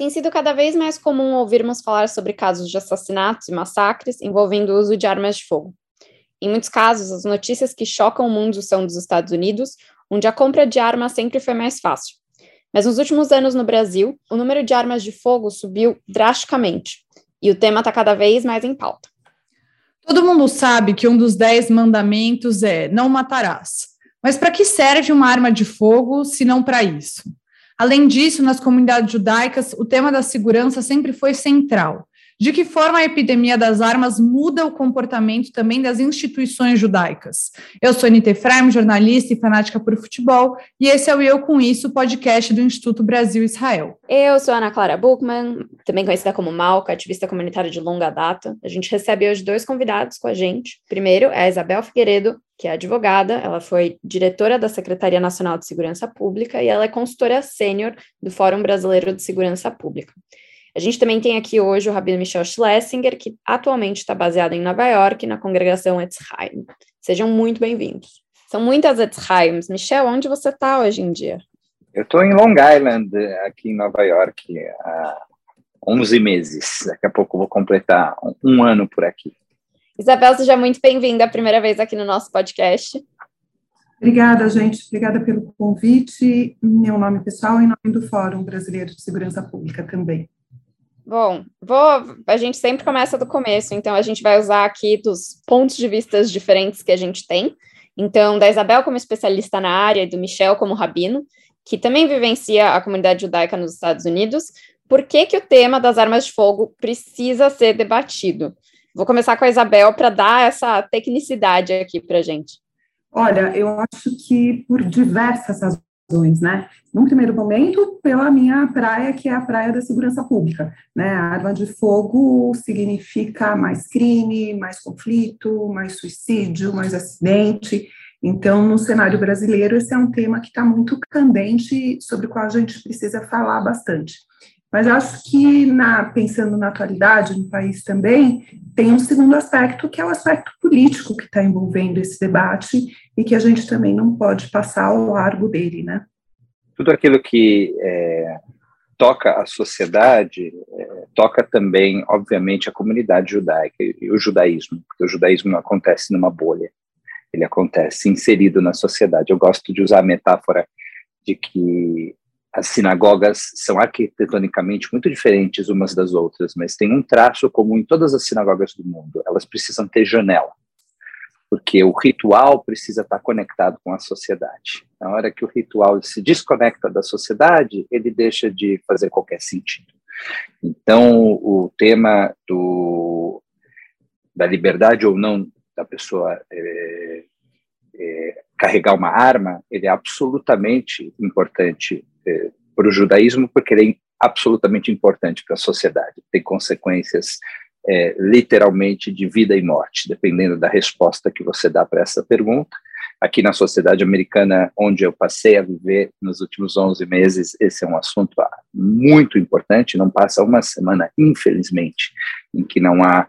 Tem sido cada vez mais comum ouvirmos falar sobre casos de assassinatos e massacres envolvendo o uso de armas de fogo. Em muitos casos, as notícias que chocam o mundo são dos Estados Unidos, onde a compra de armas sempre foi mais fácil. Mas nos últimos anos no Brasil, o número de armas de fogo subiu drasticamente, e o tema está cada vez mais em pauta. Todo mundo sabe que um dos dez mandamentos é não matarás. Mas para que serve uma arma de fogo se não para isso? Além disso, nas comunidades judaicas, o tema da segurança sempre foi central. De que forma a epidemia das armas muda o comportamento também das instituições judaicas? Eu sou Anita Efraim, jornalista e fanática por futebol, e esse é o Eu Com Isso, podcast do Instituto Brasil-Israel. Eu sou Ana Clara Buchmann, também conhecida como Malca, ativista comunitária de longa data. A gente recebe hoje dois convidados com a gente. Primeiro é a Isabel Figueiredo, que é advogada, ela foi diretora da Secretaria Nacional de Segurança Pública e ela é consultora sênior do Fórum Brasileiro de Segurança Pública. A gente também tem aqui hoje o Rabino Michel Schlesinger, que atualmente está baseado em Nova York, na congregação Etzheim. Sejam muito bem-vindos. São muitas Etzheims. Michel, onde você está hoje em dia? Eu estou em Long Island, aqui em Nova York, há 11 meses. Daqui a pouco vou completar um ano por aqui. Isabel, seja muito bem-vinda a primeira vez aqui no nosso podcast. Obrigada, gente. Obrigada pelo convite. Meu nome pessoal e em nome do Fórum Brasileiro de Segurança Pública também. Bom, vou, a gente sempre começa do começo, então a gente vai usar aqui dos pontos de vista diferentes que a gente tem. Então, da Isabel como especialista na área e do Michel como rabino, que também vivencia a comunidade judaica nos Estados Unidos, por que, que o tema das armas de fogo precisa ser debatido? Vou começar com a Isabel para dar essa tecnicidade aqui para a gente. Olha, eu acho que por diversas razões né? Num primeiro momento, pela minha praia, que é a praia da segurança pública, né? A arma de fogo significa mais crime, mais conflito, mais suicídio, mais acidente. Então, no cenário brasileiro, esse é um tema que está muito candente, sobre o qual a gente precisa falar bastante. Mas acho que, na, pensando na atualidade, no país também, tem um segundo aspecto, que é o aspecto político que está envolvendo esse debate e que a gente também não pode passar ao largo dele, né? Tudo aquilo que é, toca a sociedade, é, toca também, obviamente, a comunidade judaica e o judaísmo, porque o judaísmo não acontece numa bolha, ele acontece inserido na sociedade. Eu gosto de usar a metáfora de que as sinagogas são arquitetonicamente muito diferentes umas das outras, mas tem um traço comum em todas as sinagogas do mundo. Elas precisam ter janela, porque o ritual precisa estar conectado com a sociedade. Na hora que o ritual se desconecta da sociedade, ele deixa de fazer qualquer sentido. Então, o tema do, da liberdade ou não da pessoa é, carregar uma arma, ele é absolutamente importante é, para o judaísmo, porque ele é absolutamente importante para a sociedade, tem consequências é, literalmente de vida e morte, dependendo da resposta que você dá para essa pergunta. Aqui na sociedade americana, onde eu passei a viver nos últimos 11 meses, esse é um assunto muito importante. Não passa uma semana, infelizmente, em que não há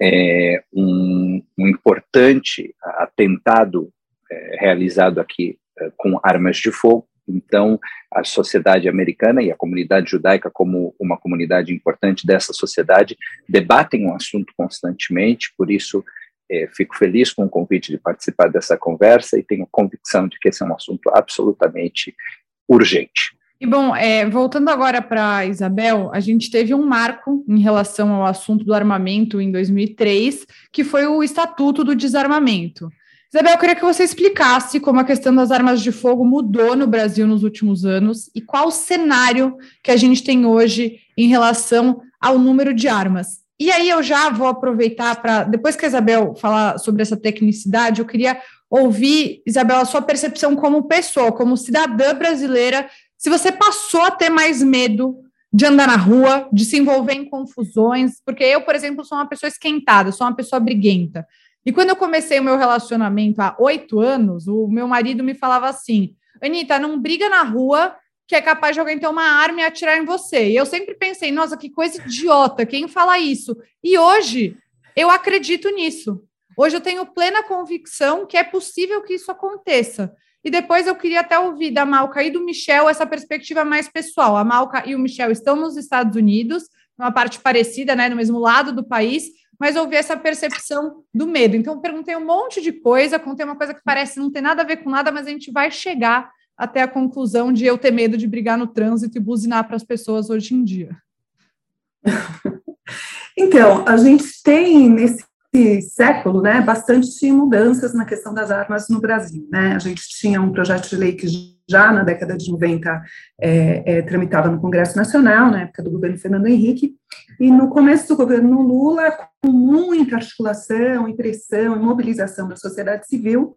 é, um, um, importante atentado realizado aqui é, com armas de fogo. Então, a sociedade americana e a comunidade judaica, como uma comunidade importante dessa sociedade, debatem o um assunto constantemente, por isso é, fico feliz com o convite de participar dessa conversa e tenho convicção de que esse é um assunto absolutamente urgente. E bom, é, voltando agora para Isabel, a gente teve um marco em relação ao assunto do armamento em 2003, que foi o Estatuto do Desarmamento. Isabel, eu queria que você explicasse como a questão das armas de fogo mudou no Brasil nos últimos anos e qual o cenário que a gente tem hoje em relação ao número de armas. E aí eu já vou aproveitar para, depois que a Isabel falar sobre essa tecnicidade, eu queria ouvir, Isabel, a sua percepção como pessoa, como cidadã brasileira, se você passou a ter mais medo de andar na rua, de se envolver em confusões, porque eu, por exemplo, sou uma pessoa esquentada, sou uma pessoa briguenta. E quando eu comecei o meu relacionamento há oito anos, o meu marido me falava assim: Anitta, não briga na rua que é capaz de alguém ter uma arma e atirar em você. E eu sempre pensei, nossa, que coisa idiota, quem fala isso? E hoje eu acredito nisso. Hoje eu tenho plena convicção que é possível que isso aconteça. E depois eu queria até ouvir da Malca e do Michel essa perspectiva mais pessoal. A Malca e o Michel estão nos Estados Unidos, numa parte parecida, né, no mesmo lado do país, mas ouvir essa percepção do medo. Então, perguntei um monte de coisa, contei uma coisa que parece não ter nada a ver com nada, mas a gente vai chegar até a conclusão de eu ter medo de brigar no trânsito e buzinar para as pessoas hoje em dia. Então, a gente tem nesse século, né, bastante mudanças na questão das armas no Brasil, né, a gente tinha um projeto de lei que já na década de 90 é, é, tramitava no Congresso Nacional, na época do governo Fernando Henrique, e no começo do governo Lula, com muita articulação pressão e mobilização da sociedade civil,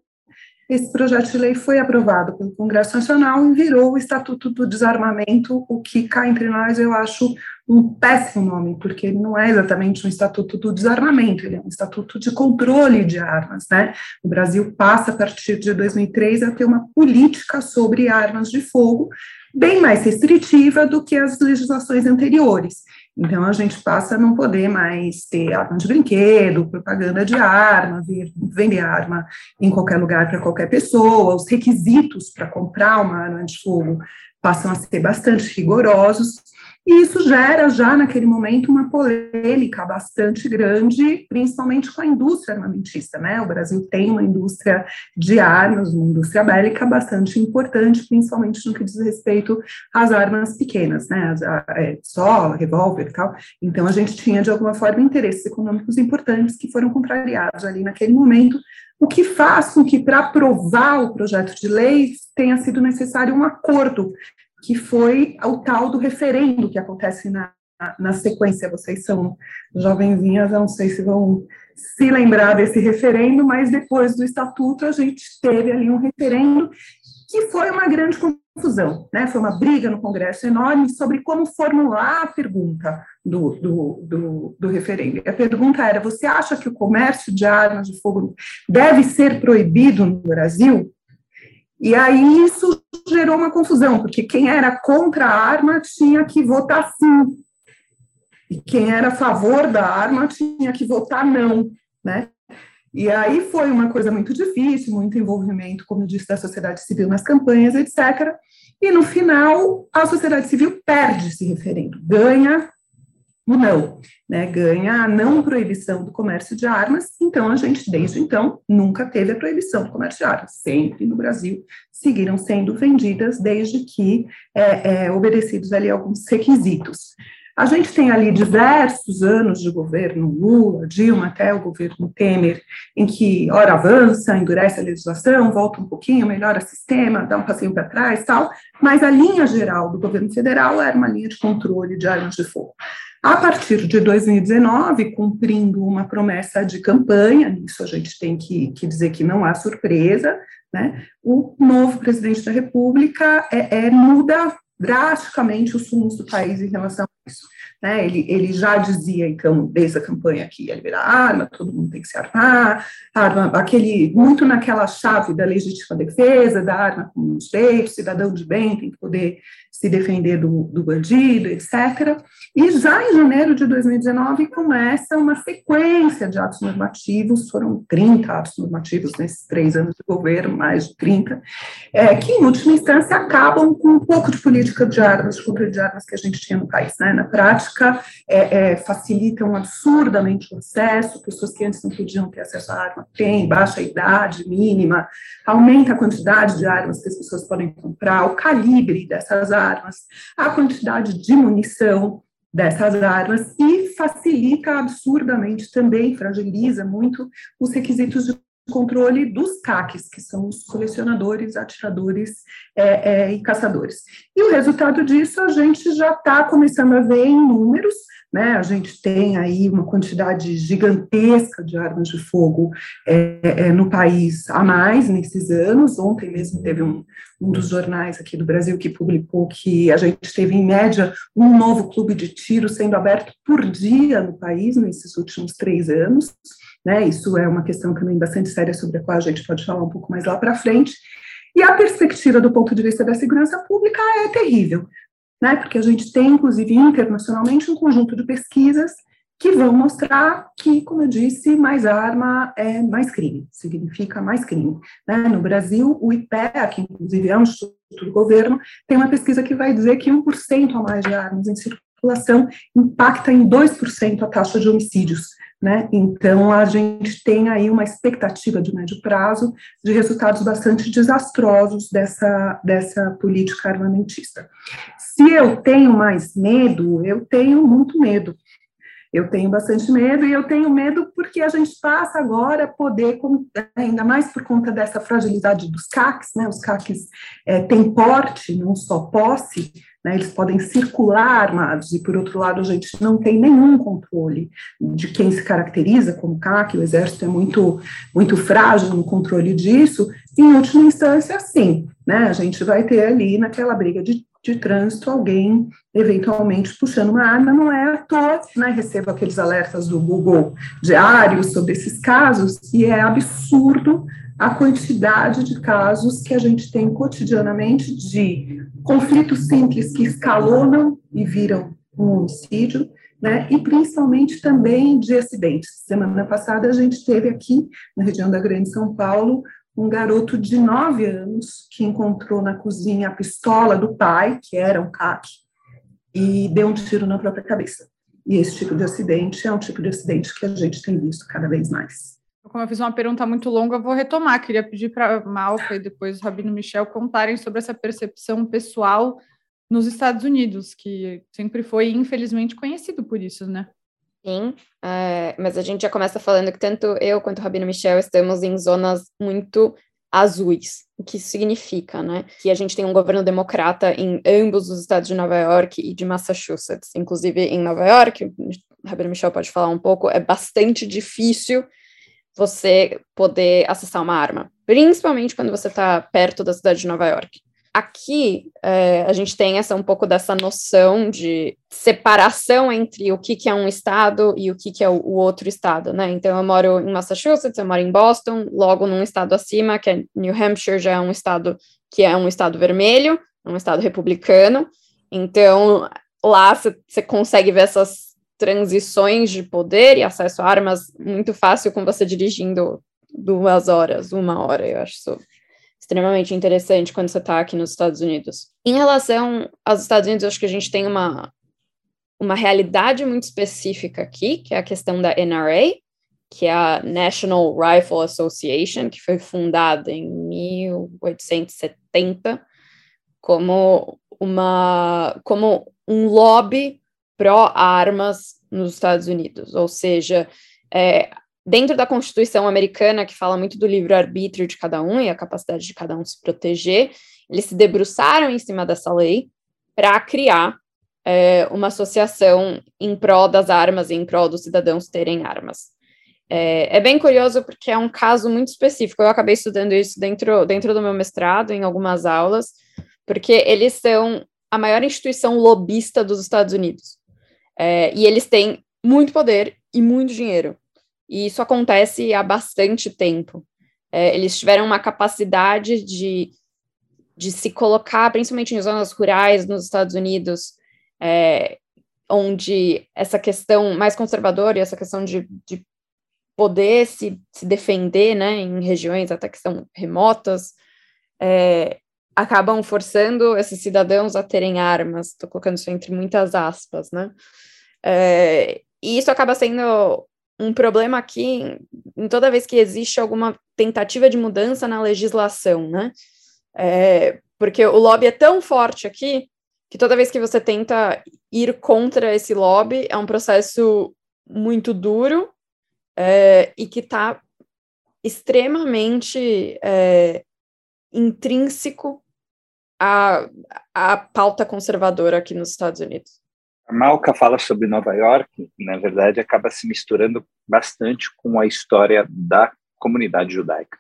esse projeto de lei foi aprovado pelo Congresso Nacional e virou o Estatuto do Desarmamento, o que cá entre nós eu acho um péssimo nome, porque ele não é exatamente um Estatuto do Desarmamento, ele é um Estatuto de Controle de Armas, né? O Brasil passa a partir de 2003 a ter uma política sobre armas de fogo bem mais restritiva do que as legislações anteriores. Então, a gente passa a não poder mais ter arma de brinquedo, propaganda de arma, vender arma em qualquer lugar para qualquer pessoa, os requisitos para comprar uma arma de fogo passam a ser bastante rigorosos, e isso gera já naquele momento uma polêmica bastante grande, principalmente com a indústria armamentista, né? O Brasil tem uma indústria de armas, uma indústria bélica bastante importante, principalmente no que diz respeito às armas pequenas, né? É, pistola, revólver e tal. Então a gente tinha de alguma forma interesses econômicos importantes que foram contrariados ali naquele momento o que faz com que, para aprovar o projeto de lei, tenha sido necessário um acordo que foi o tal do referendo que acontece na, na sequência. Vocês são jovenzinhas, não sei se vão se lembrar desse referendo, mas depois do estatuto a gente teve ali um referendo que foi uma grande confusão, né? Foi uma briga no Congresso enorme sobre como formular a pergunta do, do, do, do referendo. A pergunta era: você acha que o comércio de armas de fogo deve ser proibido no Brasil? E aí isso gerou uma confusão, porque quem era contra a arma tinha que votar sim, e quem era a favor da arma tinha que votar não, né? E aí foi uma coisa muito difícil, muito envolvimento, como eu disse, da sociedade civil nas campanhas, etc. E no final, a sociedade civil perde esse referendo, ganha o não, né, ganha a não proibição do comércio de armas, então a gente, desde então, nunca teve a proibição do comércio de armas, sempre no Brasil seguiram sendo vendidas, desde que é, é, obedecidos ali alguns requisitos. A gente tem ali diversos anos de governo Lula, Dilma, até o governo Temer, em que, ora, avança, endurece a legislação, volta um pouquinho, melhora o sistema, dá um passeio para trás tal, mas a linha geral do governo federal era uma linha de controle de armas de fogo. A partir de 2019, cumprindo uma promessa de campanha, nisso a gente tem que, que dizer que não há surpresa, né? o novo presidente da República é, é muda drasticamente os rumos do país em relação isso. Né? Ele, ele já dizia, então, desde a campanha que ia liberar arma, todo mundo tem que se armar, arma, aquele, muito naquela chave da legítima defesa, da arma como um direito, cidadão de bem tem que poder se defender do, do bandido, etc. E já em janeiro de 2019 começa uma sequência de atos normativos, foram 30 atos normativos nesses três anos de governo, mais de 30, é, que em última instância acabam com um pouco de política de armas, de controle de armas que a gente tinha no país. Né? Na prática, é, é, facilitam absurdamente o acesso, pessoas que antes não podiam ter acesso à arma têm, baixa idade mínima, aumenta a quantidade de armas que as pessoas podem comprar, o calibre dessas armas, a quantidade de munição, dessas armas e facilita absurdamente também, fragiliza muito os requisitos de controle dos CACs, que são os colecionadores, atiradores é, é, e caçadores. E o resultado disso a gente já está começando a ver em números, né? A gente tem aí uma quantidade gigantesca de armas de fogo é, é, no país a mais nesses anos. Ontem mesmo teve um, um dos jornais aqui do Brasil que publicou que a gente teve, em média, um novo clube de tiro sendo aberto por dia no país nesses últimos três anos. Né? Isso é uma questão também bastante séria sobre a qual a gente pode falar um pouco mais lá para frente. E a perspectiva do ponto de vista da segurança pública é terrível né? Porque a gente tem, inclusive, internacionalmente, um conjunto de pesquisas que vão mostrar que, como eu disse, mais arma é mais crime, significa mais crime. Né? No Brasil, o IPEA, que inclusive é um instituto do governo, tem uma pesquisa que vai dizer que 1% a mais de armas em circulação impacta em 2% a taxa de homicídios. Né? Então, a gente tem aí uma expectativa de médio prazo de resultados bastante desastrosos dessa, dessa política armamentista. Se eu tenho mais medo, eu tenho muito medo, eu tenho bastante medo, e eu tenho medo porque a gente passa agora a poder, ainda mais por conta dessa fragilidade dos CACs, né? Os CACs é, têm porte, não só posse, né? Eles podem circular armados, e por outro lado, a gente não tem nenhum controle de quem se caracteriza como CAC, o Exército é muito, muito frágil no controle disso. Em última instância, sim, né? A gente vai ter ali naquela briga de de trânsito alguém eventualmente puxando uma arma, não é à toa, né? Recebo aqueles alertas do Google diários sobre esses casos e é absurdo a quantidade de casos que a gente tem cotidianamente de conflitos simples que escalonam e viram um homicídio, né? E principalmente também de acidentes. Semana passada a gente teve aqui na região da Grande São Paulo um garoto de nove anos que encontrou na cozinha a pistola do pai, que era um CAC, e deu um tiro na própria cabeça. E esse tipo de acidente é um tipo de acidente que a gente tem visto cada vez mais. Como eu fiz uma pergunta muito longa, eu vou retomar. Queria pedir para Malca e depois o Rabino Michel contarem sobre essa percepção pessoal nos Estados Unidos, que sempre foi, infelizmente, conhecido por isso, né? Sim, é, mas a gente já começa falando que tanto eu quanto o Rabino Michel estamos em zonas muito azuis. O que significa, né? Que a gente tem um governo democrata em ambos os estados de Nova York e de Massachusetts. Inclusive em Nova York, o Rabino Michel pode falar um pouco, é bastante difícil você poder acessar uma arma, principalmente quando você está perto da cidade de Nova York. Aqui é, a gente tem essa um pouco dessa noção de separação entre o que, que é um estado e o que, que é o, o, outro estado, né? Então eu moro em Massachusetts, eu moro em Boston, logo num estado acima, que é New Hampshire, já é um estado que é um estado vermelho, um estado republicano. Então lá você consegue ver essas transições de poder e acesso a armas muito fácil com você dirigindo duas horas, uma hora, eu acho isso extremamente interessante quando você está aqui nos Estados Unidos. Em relação aos Estados Unidos, acho que a gente tem uma, uma realidade muito específica aqui, que é a questão da NRA, que é a National Rifle Association, que foi fundada em 1870 como uma como um lobby pró-armas nos Estados Unidos, ou seja, é, dentro da Constituição americana, que fala muito do livre-arbítrio de cada um e a capacidade de cada um se proteger, eles se debruçaram em cima dessa lei para criar é, uma associação em prol das armas e em prol dos cidadãos terem armas. É, é, bem curioso porque é um caso muito específico. Eu acabei estudando isso dentro, dentro do meu mestrado, em algumas aulas, porque eles são a maior instituição lobista dos Estados Unidos. É, e eles têm muito poder e muito dinheiro e isso acontece há bastante tempo. É, eles tiveram uma capacidade de, de se colocar, principalmente em zonas rurais nos Estados Unidos, é, onde essa questão mais conservadora e essa questão de, de poder se, se defender, né, em regiões até que são remotas, é, acabam forçando esses cidadãos a terem armas, estou colocando isso entre muitas aspas, né, é, e isso acaba sendo um problema aqui em toda vez que existe alguma tentativa de mudança na legislação, né? É, porque o lobby é tão forte aqui que toda vez que você tenta ir contra esse lobby é um processo muito duro é, e que está extremamente é, intrínseco à, à pauta conservadora aqui nos Estados Unidos. A Malca fala sobre Nova York, na verdade, acaba se misturando bastante com a história da comunidade judaica.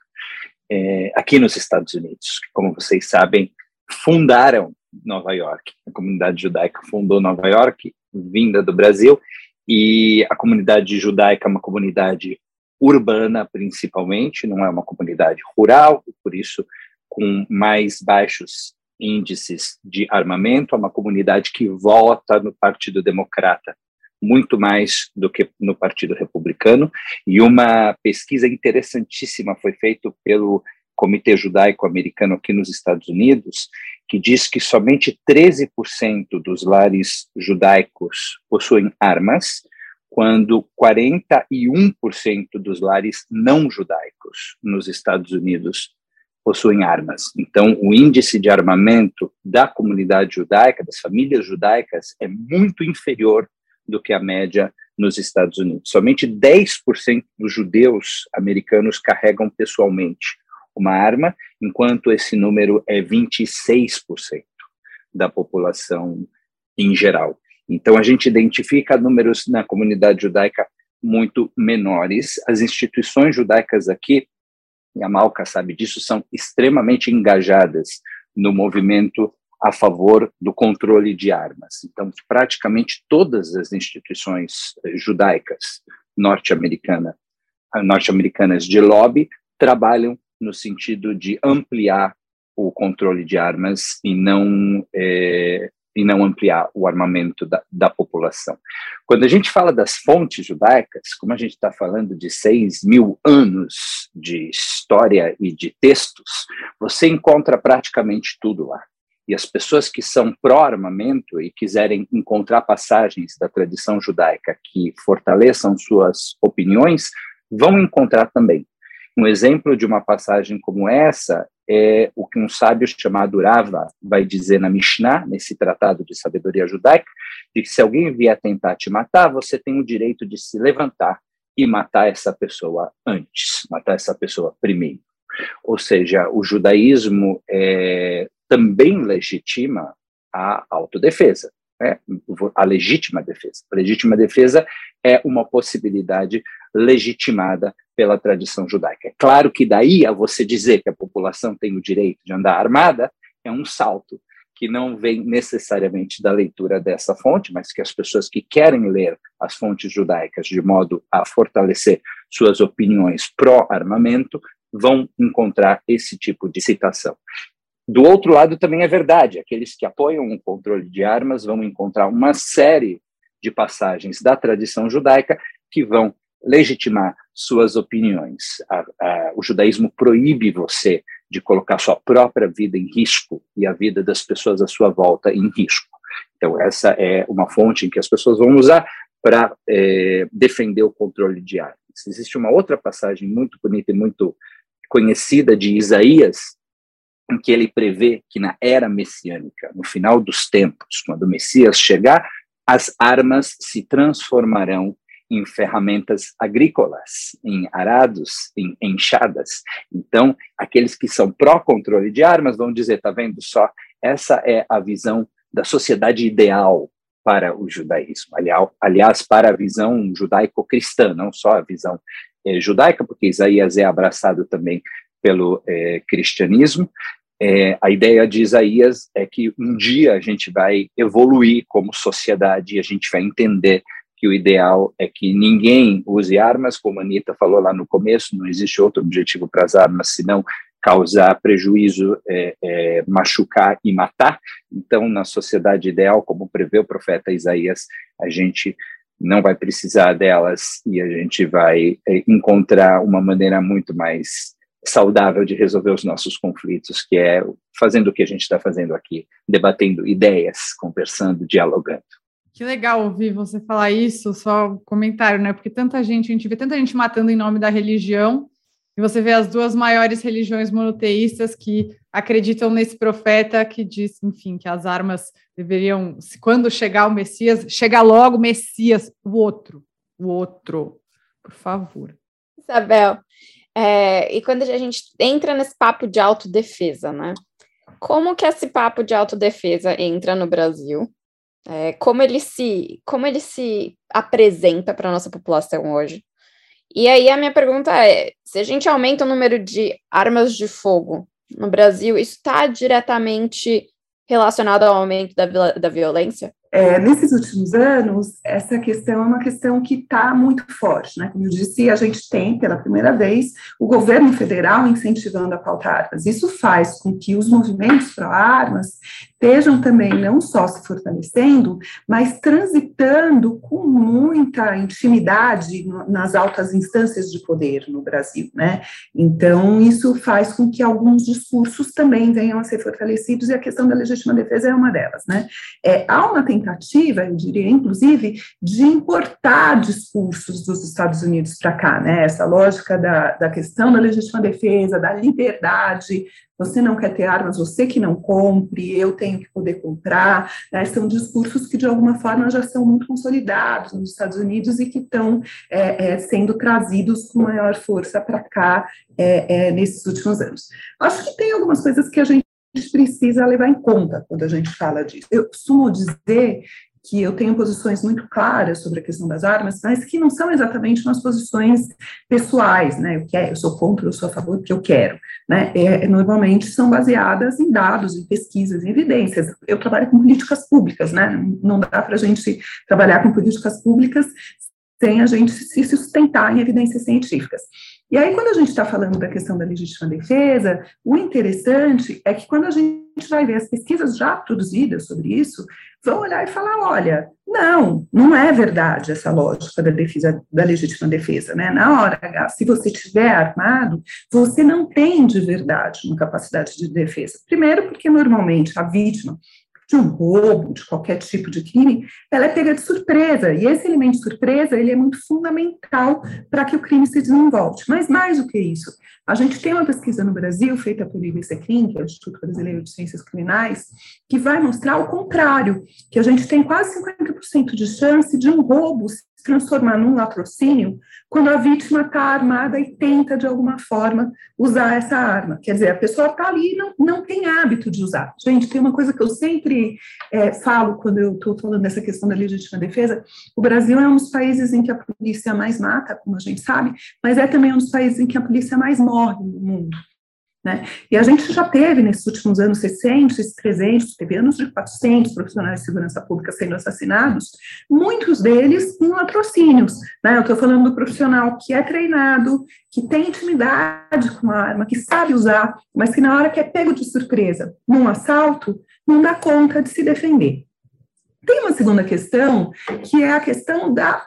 É, aqui nos Estados Unidos, como vocês sabem, fundaram Nova York. A comunidade judaica fundou Nova York, vinda do Brasil, e a comunidade judaica é uma comunidade urbana, principalmente, não é uma comunidade rural, por isso com mais baixos índices de armamento, é uma comunidade que vota no Partido Democrata muito mais do que no Partido Republicano. E uma pesquisa interessantíssima foi feita pelo Comitê Judaico Americano aqui nos Estados Unidos, que diz que somente 13% dos lares judaicos possuem armas, quando 41% dos lares não judaicos nos Estados Unidos possuem armas. Então, o índice de armamento da comunidade judaica, das famílias judaicas, é muito inferior do que a média nos Estados Unidos. Somente 10% dos judeus americanos carregam pessoalmente uma arma, enquanto esse número é 26% da população em geral. Então, a gente identifica números na comunidade judaica muito menores. As instituições judaicas aqui, e a Malca sabe disso, são extremamente engajadas no movimento a favor do controle de armas. Então, praticamente todas as instituições eh, judaicas norte-americana, norte-americanas de lobby trabalham no sentido de ampliar o controle de armas e não é, e não ampliar o armamento da, da, população. Quando a gente fala das fontes judaicas, como a gente está falando de seis mil anos de história e de textos, você encontra praticamente tudo lá. E as pessoas que são pró-armamento e quiserem encontrar passagens da tradição judaica que fortaleçam suas opiniões, vão encontrar também. Um exemplo de uma passagem como essa é o que um sábio chamado Rava vai dizer na Mishnah, nesse tratado de sabedoria judaica, de que se alguém vier tentar te matar, você tem o direito de se levantar e matar essa pessoa antes, matar essa pessoa primeiro. Ou seja, o judaísmo é, também legitima a autodefesa, né? a legítima defesa. A legítima defesa é uma possibilidade legitimada pela tradição judaica. É claro que daí a você dizer que a população tem o direito de andar armada é um salto que não vem necessariamente da leitura dessa fonte, mas que as pessoas que querem ler as fontes judaicas de modo a fortalecer suas opiniões pró-armamento vão encontrar esse tipo de citação. Do outro lado, também é verdade, aqueles que apoiam o controle de armas vão encontrar uma série de passagens da tradição judaica que vão legitimar suas opiniões. A, a, o judaísmo proíbe você de colocar sua própria vida em risco e a vida das pessoas à sua volta em risco. Então, essa é uma fonte em que as pessoas vão usar para é, defender o controle de armas. Existe uma outra passagem muito bonita e muito conhecida de Isaías, em que ele prevê que na era messiânica, no final dos tempos, quando o Messias chegar, as armas se transformarão em ferramentas agrícolas, em arados, em enxadas. Então, aqueles que são pró-controle de armas vão dizer, tá vendo só, essa é a visão da sociedade ideal para o judaísmo. Aliás, para a visão judaico-cristã, não só a visão é, judaica, porque Isaías é abraçado também pelo é, cristianismo. É, a ideia de Isaías é que um dia a gente vai evoluir como sociedade e a gente vai entender que o ideal é que ninguém use armas, como a Anitta falou lá no começo, não existe outro objetivo para as armas senão causar prejuízo, é, é, machucar e matar. Então, na sociedade ideal, como prevê o profeta Isaías, a gente não vai precisar delas e a gente vai é, encontrar uma maneira muito mais saudável de resolver os nossos conflitos, que é fazendo o que a gente está fazendo aqui, debatendo ideias, conversando, dialogando. Que legal ouvir você falar isso, só um comentário, né? Porque tanta gente, a gente vê tanta gente matando em nome da religião, e você vê as duas maiores religiões monoteístas que acreditam nesse profeta que diz, enfim, que as armas deveriam, quando chegar o Messias, chegar logo o Messias, o outro, o outro, por favor. Isabel, é, e quando a gente entra nesse papo de autodefesa, né? Como que esse papo de autodefesa entra no Brasil? É, como ele se como ele se apresenta para a nossa população hoje. E aí a minha pergunta é: se a gente aumenta o número de armas de fogo no Brasil, isso está diretamente relacionado ao aumento da, da violência? É, nesses últimos anos, essa questão é uma questão que está muito forte. Né? Como eu disse, a gente tem, pela primeira vez, o governo federal incentivando a pauta armas. Isso faz com que os movimentos pró-armas estejam também não só se fortalecendo, mas transitando com muita intimidade nas altas instâncias de poder no Brasil, né? Então, isso faz com que alguns discursos também venham a ser fortalecidos, e a questão da legítima defesa é uma delas, né? É, há uma tentativa, eu diria, inclusive, de importar discursos dos Estados Unidos para cá, né? Essa lógica da, da questão da legítima defesa, da liberdade, você não quer ter armas, você que não compre, eu tenho que poder comprar. Né? São discursos que, de alguma forma, já são muito consolidados nos Estados Unidos e que estão é, é, sendo trazidos com maior força para cá é, é, nesses últimos anos. Acho que tem algumas coisas que a gente precisa levar em conta quando a gente fala disso. Eu costumo dizer que eu tenho posições muito claras sobre a questão das armas, mas que não são exatamente umas posições pessoais, né? Eu, quero, eu sou contra, eu sou a favor, porque eu quero, né? É, normalmente são baseadas em dados, em pesquisas, em evidências. Eu trabalho com políticas públicas, né? Não dá para a gente trabalhar com políticas públicas sem a gente se sustentar em evidências científicas. E aí, quando a gente está falando da questão da legítima defesa, o interessante é que quando a gente vai ver as pesquisas já produzidas sobre isso, vão olhar e falar: olha, não, não é verdade essa lógica da defesa, da legítima defesa, né? Na hora se você estiver armado, você não tem de verdade uma capacidade de defesa. Primeiro, porque normalmente a vítima de um roubo, de qualquer tipo de crime, ela é pega de surpresa, e esse elemento de surpresa, ele é muito fundamental para que o crime se desenvolva. Mas mais do que isso, a gente tem uma pesquisa no Brasil, feita pelo IBCCRIM, que é o Instituto Brasileiro de Ciências Criminais, que vai mostrar o contrário, que a gente tem quase 50% de chance de um roubo transformar num latrocínio quando a vítima está armada e tenta, de alguma forma, usar essa arma. Quer dizer, a pessoa está ali e não, não tem hábito de usar. Gente, tem uma coisa que eu sempre é, falo quando eu estou falando dessa questão da legítima defesa: o Brasil é um dos países em que a polícia mais mata, como a gente sabe, mas é também um dos países em que a polícia mais morre no mundo. Né? E a gente já teve, nesses últimos anos, 600, 300, teve anos de 400 profissionais de segurança pública sendo assassinados, muitos deles em latrocínios. Né? Eu estou falando do profissional que é treinado, que tem intimidade com a arma, que sabe usar, mas que na hora que é pego de surpresa num assalto, não dá conta de se defender. Tem uma segunda questão, que é a questão da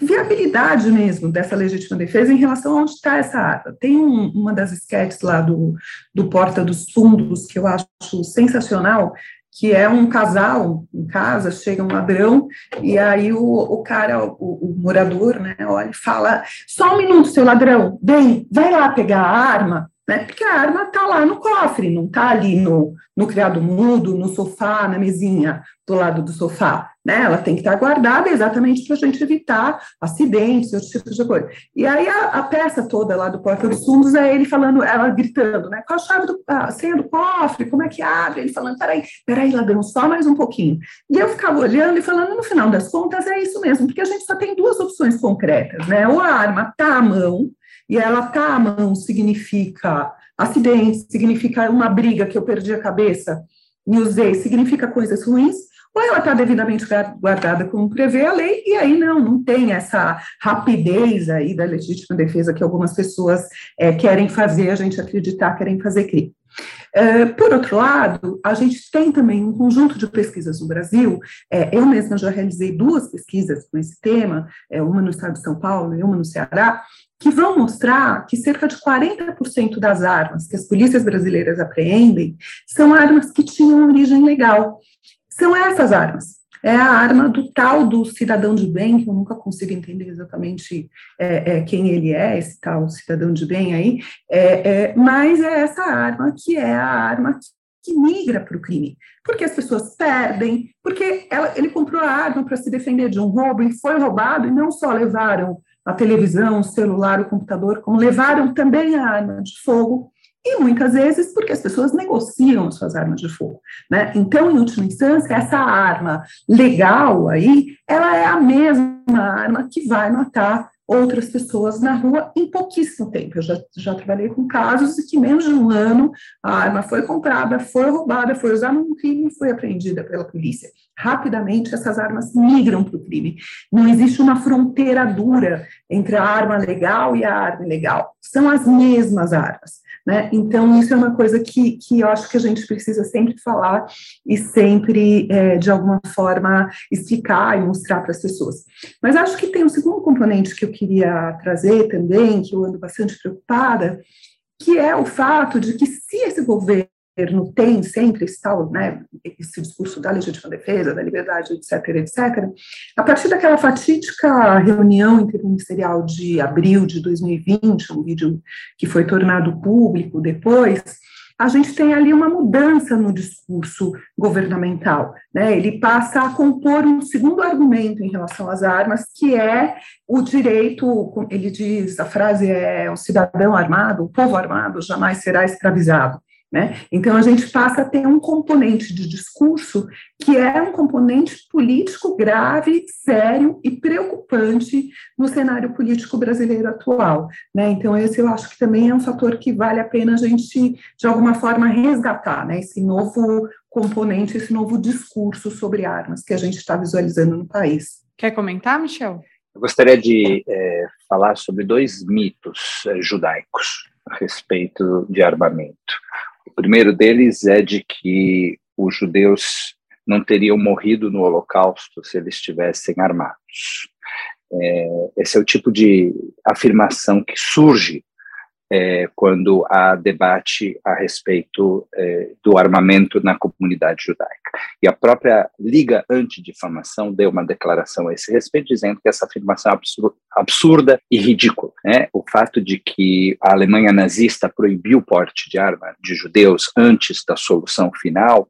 viabilidade mesmo dessa legítima defesa em relação a onde está essa arma. Tem um, uma das sketches lá do, do Porta dos Fundos que eu acho sensacional, que é um casal em casa, chega um ladrão, e aí o, o cara, o, o morador, né, olha fala, só um minuto, seu ladrão, bem, vai lá pegar a arma, né? Porque a arma está lá no cofre, não está ali no, no criado mudo, no sofá, na mesinha do lado do sofá. Né? Ela tem que estar tá guardada exatamente para a gente evitar acidentes, outros tipos de coisa. E aí a, a, peça toda lá do Porta dos Fundos é ele falando, ela gritando, né? Qual a chave do a senha do cofre? Como é que abre? Ele falando, peraí, peraí, ladrão, só mais um pouquinho. E eu ficava olhando e falando, no final das contas, é isso mesmo, porque a gente só tem duas opções concretas, né? Ou a arma está à mão, e ela tá à mão significa acidente, significa uma briga que eu perdi a cabeça e usei, significa coisas ruins, ou ela está devidamente guardada como prevê a lei, e aí não, não tem essa rapidez aí da legítima defesa que algumas pessoas é, querem fazer, a gente acreditar, querem fazer crime. Uh, por outro lado, a gente tem também um conjunto de pesquisas no Brasil. É, eu mesma já realizei duas pesquisas com esse tema, é, uma no estado de São Paulo e uma no Ceará, que vão mostrar que cerca de 40% das armas que as polícias brasileiras apreendem são armas que tinham origem legal. São essas armas. É a arma do tal do cidadão de bem, que eu nunca consigo entender exatamente é, é, quem ele é, esse tal cidadão de bem aí, é, é mas é essa arma que é a arma que migra para o crime, porque as pessoas perdem, porque ela, ele comprou a arma para se defender de um roubo e foi roubado, e não só levaram a televisão, o celular, o computador, como levaram também a arma de fogo, e muitas vezes porque as pessoas negociam suas armas de fogo. Né? Então, em última instância, essa arma legal aí, ela é a mesma arma que vai matar outras pessoas na rua em pouquíssimo tempo. Eu já, já trabalhei com casos em que menos de um ano a arma foi comprada, foi roubada, foi usada num crime e foi apreendida pela polícia. Rapidamente essas armas migram para o crime. Não existe uma fronteira dura entre a arma legal e a arma ilegal. São as mesmas armas. né? Então, isso é uma coisa que, que eu acho que a gente precisa sempre falar e sempre, é, de alguma forma, explicar e mostrar para as pessoas. Mas acho que tem um segundo componente que eu queria trazer também, que eu ando bastante preocupada, que é o fato de que se esse governo governo tem sempre tal, né, esse discurso da legítima defesa, da liberdade, etc., etc., a partir daquela fatídica reunião interministerial de abril de 2020, um vídeo que foi tornado público depois, a gente tem ali uma mudança no discurso governamental. Né? Ele passa a compor um segundo argumento em relação às armas, que é o direito, ele diz, a frase é: o cidadão armado, o povo armado jamais será escravizado. Né? Então, a gente passa a ter um componente de discurso que é um componente político grave, sério e preocupante no cenário político brasileiro atual. Né? Então, esse eu acho que também é um fator que vale a pena a gente, de alguma forma, resgatar né? esse novo componente, esse novo discurso sobre armas que a gente está visualizando no país. Quer comentar, Michel? Eu gostaria de é, falar sobre dois mitos é, judaicos a respeito de armamento. O primeiro deles é de que os judeus não teriam morrido no Holocausto se eles estivessem armados. É, esse é o tipo de afirmação que surge é, quando há debate a respeito é, do armamento na comunidade judaica. E a própria Liga Antidifamação deu uma declaração a esse respeito, dizendo que essa afirmação é absurda e ridícula. Né? O fato de que a Alemanha nazista proibiu o porte de arma de judeus antes da solução final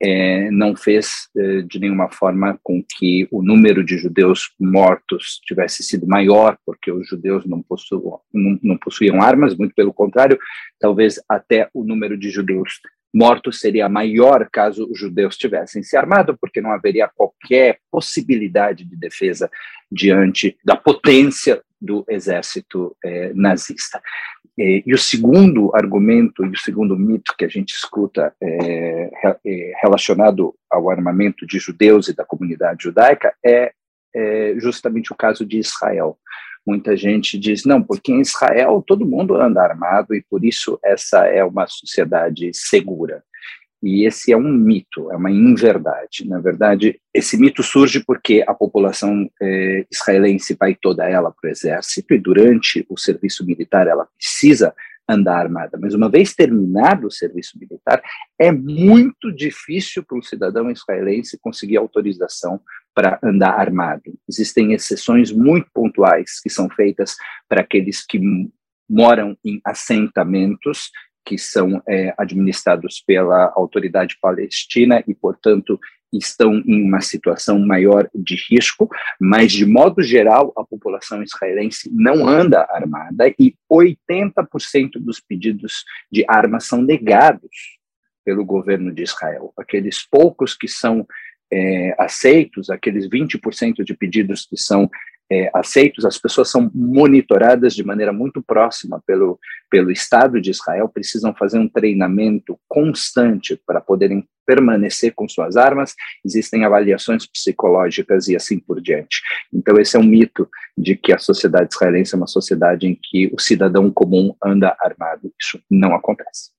é, não fez é, de nenhuma forma com que o número de judeus mortos tivesse sido maior, porque os judeus não, não, não possuíam armas, muito pelo contrário, talvez até o número de judeus mortos seria maior caso os judeus tivessem se armado, porque não haveria qualquer possibilidade de defesa diante da potência do exército eh, nazista. E, e, o segundo argumento e o segundo mito que a gente escuta é, é, relacionado ao armamento de judeus e da comunidade judaica é, é, justamente o caso de Israel. Muita gente diz, não, porque em Israel todo mundo anda armado e por isso essa é uma sociedade segura. E esse é um mito, é uma inverdade. Na verdade, esse mito surge porque a população eh, israelense vai toda ela para o exército e durante o serviço militar ela precisa andar armada. Mas uma vez terminado o serviço militar, é muito difícil para um cidadão israelense conseguir autorização para andar armado. Existem exceções muito pontuais que são feitas para aqueles que moram em assentamentos que são é, administrados pela autoridade palestina e, portanto, estão em uma situação maior de risco, mas, de modo geral, a população israelense não anda armada e 80% dos pedidos de armas são negados pelo governo de Israel. Aqueles poucos que são é, aceitos, aqueles 20% de pedidos que são é, aceitos, as pessoas são monitoradas de maneira muito próxima pelo, pelo Estado de Israel, precisam fazer um treinamento constante para poderem permanecer com suas armas, existem avaliações psicológicas e assim por diante. Então, esse é um mito de que a sociedade israelense é uma sociedade em que o cidadão comum anda armado. Isso não acontece.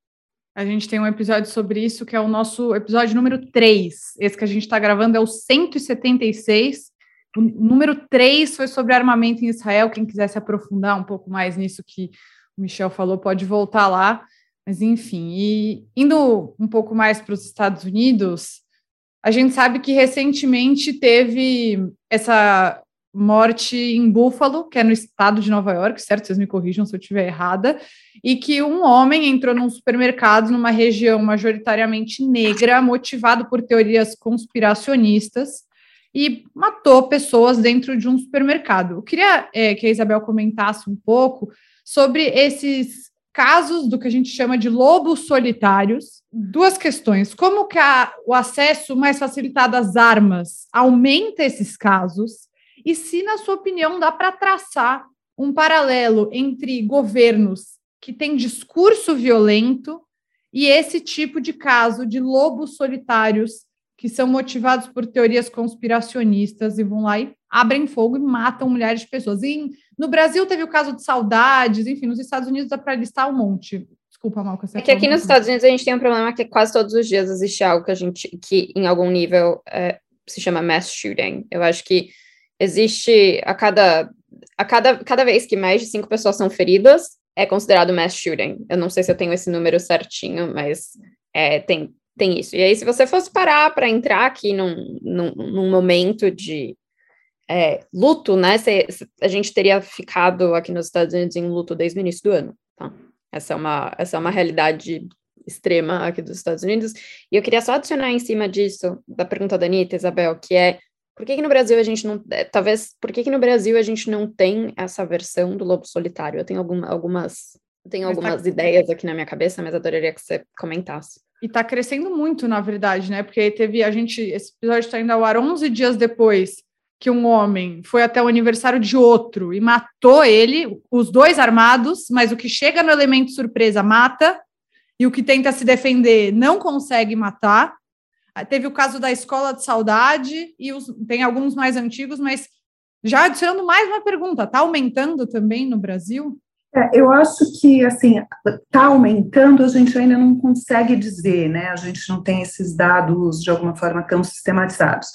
A gente tem um episódio sobre isso, que é o nosso episódio número 3. Esse que a gente está gravando é o 176 o número 3 foi sobre armamento em Israel. Quem quiser se aprofundar um pouco mais nisso que o Michel falou, pode voltar lá. Mas, enfim, e indo um pouco mais para os Estados Unidos, a gente sabe que recentemente teve essa morte em Buffalo, que é no estado de Nova York, certo? Vocês me corrijam se eu estiver errada, e que um homem entrou num supermercado numa região majoritariamente negra, motivado por teorias conspiracionistas, e matou pessoas dentro de um supermercado. Eu queria é, que a Isabel comentasse um pouco sobre esses casos do que a gente chama de lobos solitários. Duas questões: como que a, o acesso mais facilitado às armas aumenta esses casos? E se, na sua opinião, dá para traçar um paralelo entre governos que têm discurso violento e esse tipo de caso de lobos solitários que são motivados por teorias conspiracionistas e vão lá e abrem fogo e matam milhares de pessoas. E no Brasil teve o caso de saudades, enfim, nos Estados Unidos dá para listar um monte. Desculpa, Malca. É que aqui nos Estados Unidos a gente tem um problema que quase todos os dias existe algo que a gente, que em algum nível é, se chama mass shooting. Eu acho que existe a cada, a cada, cada vez que mais de cinco pessoas são feridas, é considerado mass shooting. Eu não sei se eu tenho esse número certinho, mas é, tem, tem isso. E aí, se você fosse parar para entrar aqui num, num, num momento de é, luto, né? Se, a gente teria ficado aqui nos Estados Unidos em luto desde o início do ano. Tá? Essa, é uma, essa é uma realidade extrema aqui dos Estados Unidos. E eu queria só adicionar em cima disso, da pergunta da Anitta, Isabel, que é por que, que no Brasil a gente não. É, talvez, por que, que no Brasil a gente não tem essa versão do lobo solitário? Eu tenho alguma, algumas. Tenho tá algumas tá... ideias aqui na minha cabeça, mas adoraria que você comentasse. E está crescendo muito, na verdade, né? Porque teve a gente. Esse episódio está indo ao ar 11 dias depois que um homem foi até o aniversário de outro e matou ele, os dois armados, mas o que chega no elemento surpresa mata, e o que tenta se defender não consegue matar. Ah, teve o caso da escola de saudade, e os, tem alguns mais antigos, mas já adicionando mais uma pergunta, está aumentando também no Brasil? É, eu acho que, assim, está aumentando, a gente ainda não consegue dizer, né? A gente não tem esses dados, de alguma forma, tão sistematizados.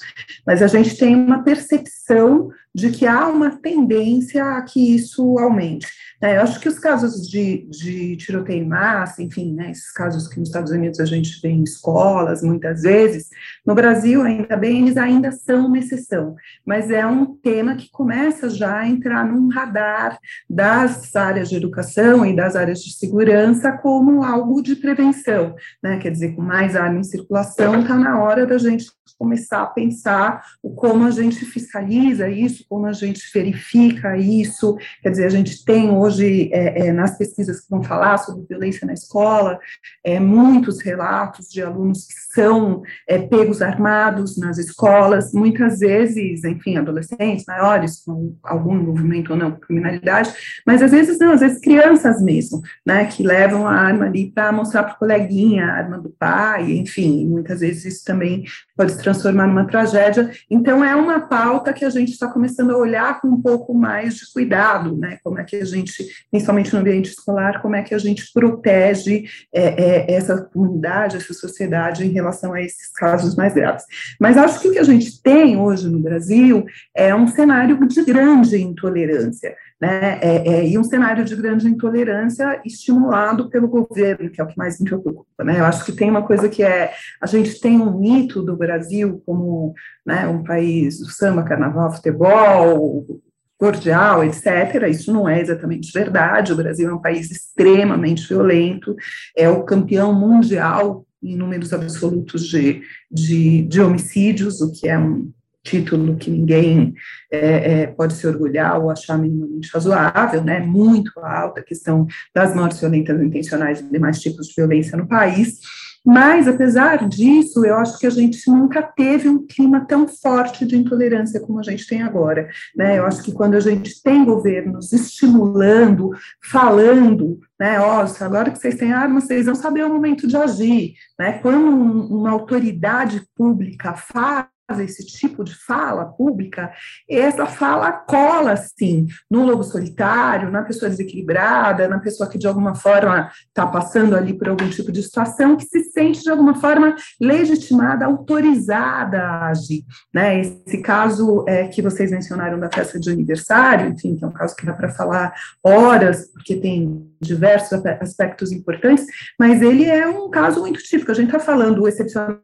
Mas a gente tem uma percepção de que há uma tendência a que isso aumente. É, eu acho que os casos de, de tiroteio em massa, enfim, né, esses casos que nos Estados Unidos a gente vê em escolas, muitas vezes, no Brasil, ainda bem, eles ainda são uma exceção, mas é um tema que começa já a entrar num radar das áreas de educação e das áreas de segurança como algo de prevenção, né, quer dizer, com mais arma em circulação, está na hora da gente começar a pensar o como a gente fiscaliza isso, como a gente verifica isso, quer dizer, a gente tem hoje, é, é, nas pesquisas que vão falar sobre violência na escola, é, muitos relatos de alunos que são é, pegos armados nas escolas, muitas vezes, enfim, adolescentes maiores, com algum envolvimento ou não com criminalidade, mas às vezes não, às vezes crianças mesmo, né, que levam a arma ali para mostrar para o coleguinha, a arma do pai, enfim, muitas vezes isso também pode se transformar numa tragédia. Então, é uma pauta que a gente está começando a olhar com um pouco mais de cuidado, né? Como é que a gente, principalmente no ambiente escolar, como é que a gente protege é, é, essa comunidade, essa sociedade em relação a esses casos mais graves. Mas acho que o que a gente tem hoje no Brasil é um cenário de grande intolerância né, é, é, e um cenário de grande intolerância estimulado pelo governo, que é o que mais me preocupa, né, eu acho que tem uma coisa que é, a gente tem um mito do Brasil como, né, um país do samba, carnaval, futebol, cordial, etc. Isso não é exatamente verdade. O Brasil é um país extremamente violento, é o campeão mundial em números absolutos de, de, de homicídios, o que é um, título que ninguém é, é, pode se orgulhar ou achar minimamente razoável, né, muito alta a questão das mortes violentas intencionais e demais tipos de violência no país, mas, apesar disso, eu acho que a gente nunca teve um clima tão forte de intolerância como a gente tem agora. Né? Eu acho que quando a gente tem governos estimulando, falando, né, ó, agora que vocês têm armas, vocês vão saber o momento de agir. Né? Quando um, uma autoridade pública fala, esse tipo de fala pública, essa fala cola, sim, no lobo solitário, na pessoa desequilibrada, na pessoa que de alguma forma está passando ali por algum tipo de situação, que se sente de alguma forma legitimada, autorizada a agir. Né? Esse caso é, que vocês mencionaram da festa de aniversário, enfim, que é um caso que dá para falar horas, porque tem diversos aspectos importantes, mas ele é um caso muito típico. A gente está falando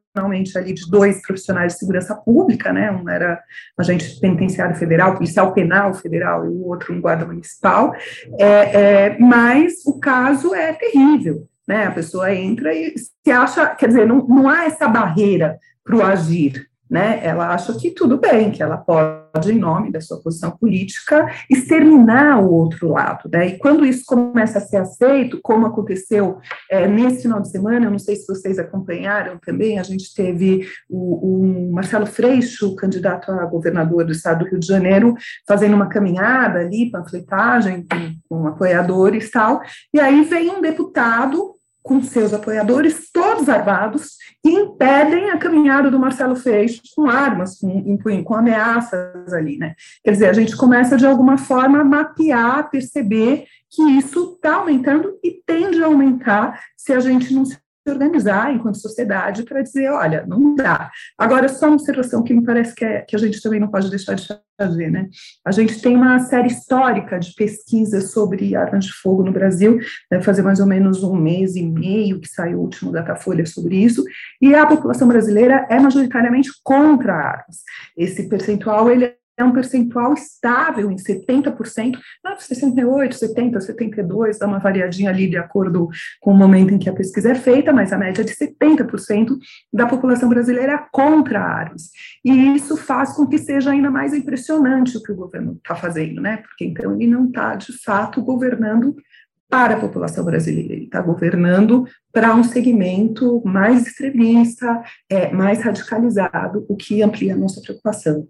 excepcionalmente ali de dois profissionais de segurança pública, né? Um era agente penitenciário federal, policial penal federal, e o outro um guarda municipal. É, é, mas o caso é terrível, né? A pessoa entra e se acha, quer dizer, não, não há essa barreira para o agir, né? Ela acha que tudo bem, que ela pode, em nome da sua posição política, exterminar o outro lado, né? E quando isso começa a ser aceito, como aconteceu é, nesse final de semana, eu não sei se vocês acompanharam também, a gente teve o, o Marcelo Freixo, candidato a governador do estado do Rio de Janeiro, fazendo uma caminhada ali, panfletagem com, com apoiadores e tal, e aí vem um deputado com seus apoiadores, todos armados, e impedem a caminhada do Marcelo Freixo com armas, com, com, ameaças ali, né? Quer dizer, a gente começa de alguma forma a mapear, perceber que isso está aumentando e tende a aumentar se a gente não se organizar enquanto sociedade para dizer, olha, não dá. Agora, só uma observação que me parece que, é, que a gente também não pode deixar de fazer, né? A gente tem uma série histórica de pesquisas sobre armas de fogo no Brasil, deve fazer mais ou menos um mês e meio que saiu o último Datafolha sobre isso, e a população brasileira é majoritariamente contra armas. Esse percentual, ele é um percentual estável em 70%, não, 68, 70, 72, dá uma variadinha ali de acordo com o momento em que a pesquisa é feita, mas a média é de 70% da população brasileira contra armas. E isso faz com que seja ainda mais impressionante o que o governo está fazendo, né? Porque então ele não está, de fato, governando para a população brasileira, ele está governando para um segmento mais extremista, é, mais radicalizado, o que amplia a nossa preocupação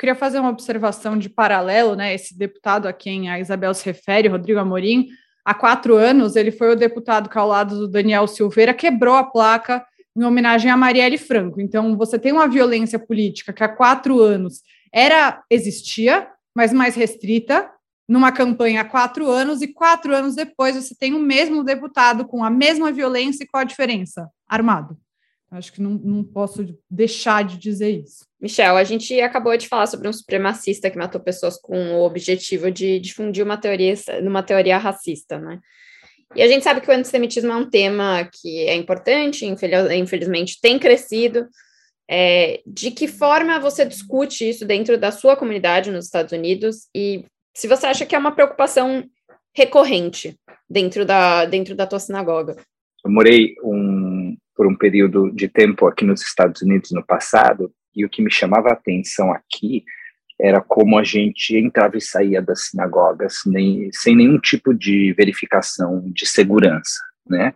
queria fazer uma observação de paralelo, né? Esse deputado a quem a Isabel se refere, Rodrigo Amorim, há quatro anos ele foi o deputado que, ao lado do Daniel Silveira, quebrou a placa em homenagem a Marielle Franco. Então, você tem uma violência política que há quatro anos era existia, mas mais restrita, numa campanha há quatro anos, e quatro anos depois você tem o mesmo deputado com a mesma violência e qual a diferença? Armado. Acho que não, não posso deixar de dizer isso. Michel, a gente acabou de falar sobre um supremacista que matou pessoas com o objetivo de difundir uma teoria, uma teoria racista, né? E a gente sabe que o antissemitismo é um tema que é importante, infelizmente tem crescido. É, de que forma você discute isso dentro da sua comunidade nos Estados Unidos e se você acha que é uma preocupação recorrente dentro da, dentro da tua sinagoga? Eu morei um, por um período de tempo aqui nos Estados Unidos no passado, e o que me chamava a atenção aqui era como a gente entrava e saía das sinagogas nem, sem nenhum tipo de verificação de segurança, né?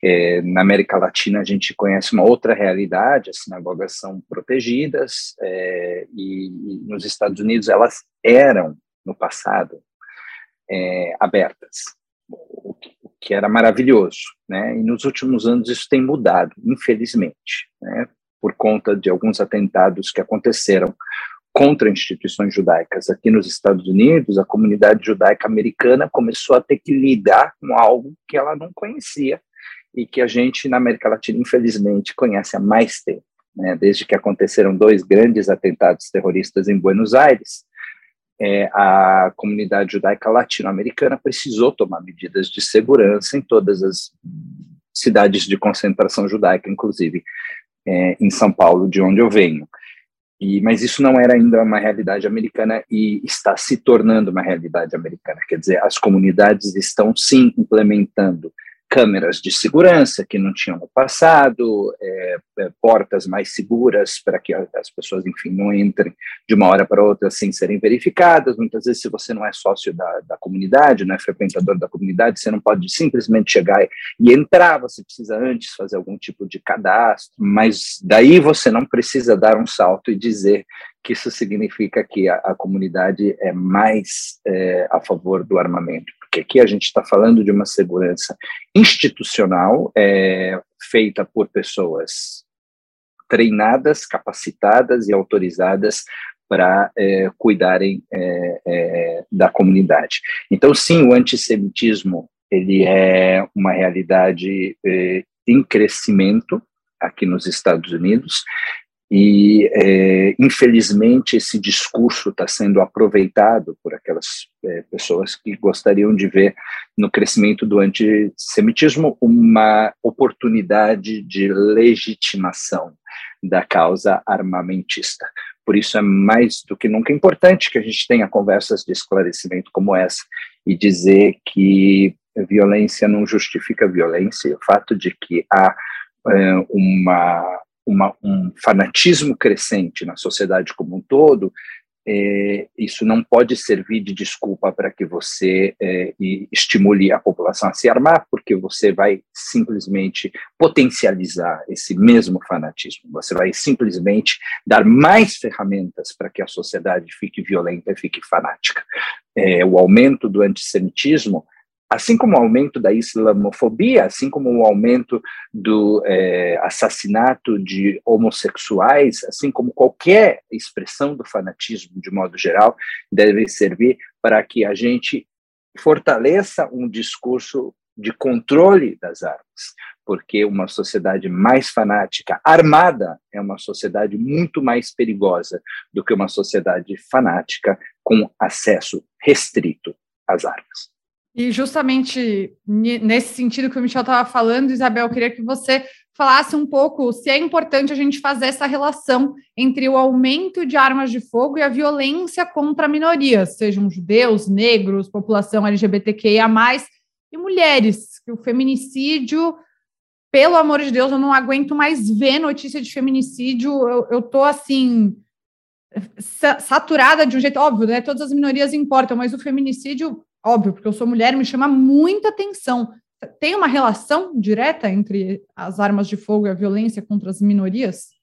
É, na América Latina a gente conhece uma outra realidade, as sinagogas são protegidas é, e, e, nos Estados Unidos elas eram no passado é, abertas, que, era maravilhoso, né? E nos últimos anos isso tem mudado, infelizmente, né? Por conta de alguns atentados que aconteceram contra instituições judaicas aqui nos Estados Unidos, a comunidade judaica americana começou a ter que lidar com algo que ela não conhecia e que a gente na América Latina infelizmente conhece há mais tempo, né? Desde que aconteceram dois grandes atentados terroristas em Buenos Aires, é, a comunidade judaica latino-americana precisou tomar medidas de segurança em todas as cidades de concentração judaica, inclusive é, em São Paulo, de onde eu venho. E, mas isso não era ainda uma realidade americana e está se tornando uma realidade americana. Quer dizer, as comunidades estão sim implementando câmeras de segurança que não tinham no passado, é, é, portas mais seguras para que as pessoas, enfim, não entrem de uma hora para outra sem serem verificadas. Muitas vezes, se você não é sócio da, da comunidade, não é frequentador da comunidade, você não pode simplesmente chegar e, entrar, você precisa antes fazer algum tipo de cadastro, mas daí você não precisa dar um salto e dizer que isso significa que a, a comunidade é mais é, a favor do armamento, porque aqui a gente está falando de uma segurança institucional é, feita por pessoas treinadas, capacitadas e autorizadas para é, cuidarem é, é, da comunidade. Então, sim, o antissemitismo ele é uma realidade é, em crescimento aqui nos Estados Unidos e, é, infelizmente, esse discurso está sendo aproveitado por aquelas é, pessoas que gostariam de ver no crescimento do antissemitismo uma oportunidade de legitimação da causa armamentista. Por isso é mais do que nunca importante que a gente tenha conversas de esclarecimento como essa e dizer que violência não justifica violência. O fato de que há é, uma uma, um fanatismo crescente na sociedade como um todo, é, isso não pode servir de desculpa para que você é, estimule a população a se armar, porque você vai simplesmente potencializar esse mesmo fanatismo. Você vai simplesmente dar mais ferramentas para que a sociedade fique violenta e fique fanática. É, o aumento do antissemitismo assim como o aumento da islamofobia, assim como o aumento do é, assassinato de homossexuais, assim como qualquer expressão do fanatismo de modo geral, deve servir para que a gente fortaleça um discurso de controle das armas, porque uma sociedade mais fanática, armada, é uma sociedade muito mais perigosa do que uma sociedade fanática com acesso restrito às armas. E justamente nesse sentido que o Michel estava falando, Isabel, eu queria que você falasse um pouco se é importante a gente fazer essa relação entre o aumento de armas de fogo e a violência contra minorias, sejam judeus, negros, população LGBTQIA, e mulheres, que o feminicídio, pelo amor de Deus, eu não aguento mais ver notícia de feminicídio, eu, eu tô assim saturada de um jeito óbvio, né? Todas as minorias importam, mas o feminicídio, óbvio, porque eu sou mulher, me chama muita atenção. Tem uma relação direta entre as armas de fogo e a violência contra as minorias?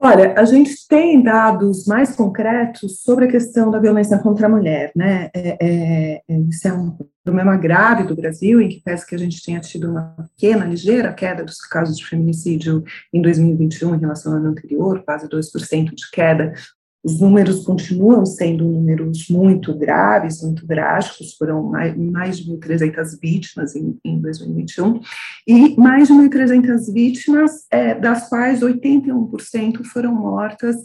Olha, a gente tem dados mais concretos sobre a questão da violência contra a mulher, né? É, é, é isso é um problema grave do Brasil, em que parece que a gente tenha tido uma pequena, ligeira queda dos casos de feminicídio em 2021 em relação ao ano anterior, quase 2% de queda, os números continuam sendo números muito graves, muito drásticos, foram mais, de 1.300 vítimas em, em 2021, e mais de 1.300 vítimas, é, das quais 81% foram mortas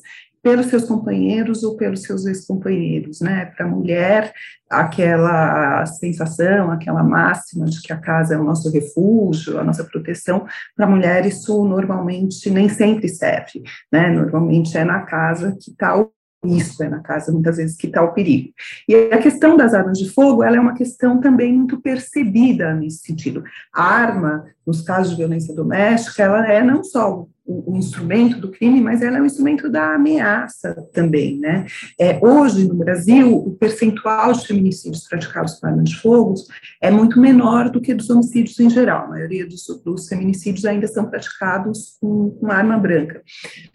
pelos seus companheiros ou pelos seus ex-companheiros, né? Para a mulher, aquela sensação, aquela máxima de que a casa é o nosso refúgio, a nossa proteção, para a mulher isso normalmente nem sempre serve, né? Normalmente é na casa que está o isso é na casa, muitas vezes, que está o perigo. E a questão das armas de fogo, ela é uma questão também muito percebida nesse sentido. A arma, nos casos de violência doméstica, ela é não só o, instrumento do crime, mas ela é um instrumento da ameaça também, né? É, hoje, no Brasil, o percentual de feminicídios praticados com arma de fogo é muito menor do que dos homicídios em geral. A maioria dos, dos feminicídios ainda são praticados com, com, arma branca.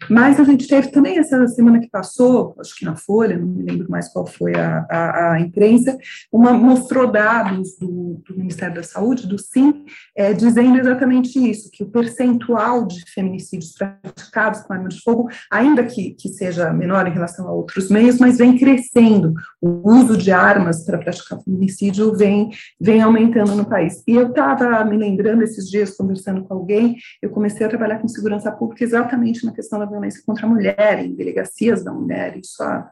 Mas a gente teve também essa semana que passou, acho que na Folha, não me lembro mais qual foi a, a, a imprensa, uma, mostrou dados do, do, Ministério da Saúde, do SIM, é, dizendo exatamente isso, que o percentual de feminicídios homicídios praticados com arma de fogo, ainda que, que seja menor em relação a outros meios, mas vem crescendo. O uso de armas para praticar homicídio vem, vem aumentando no país. E eu estava me lembrando esses dias, conversando com alguém, eu comecei a trabalhar com segurança pública exatamente na questão da violência contra a mulher, em delegacias da mulher, isso há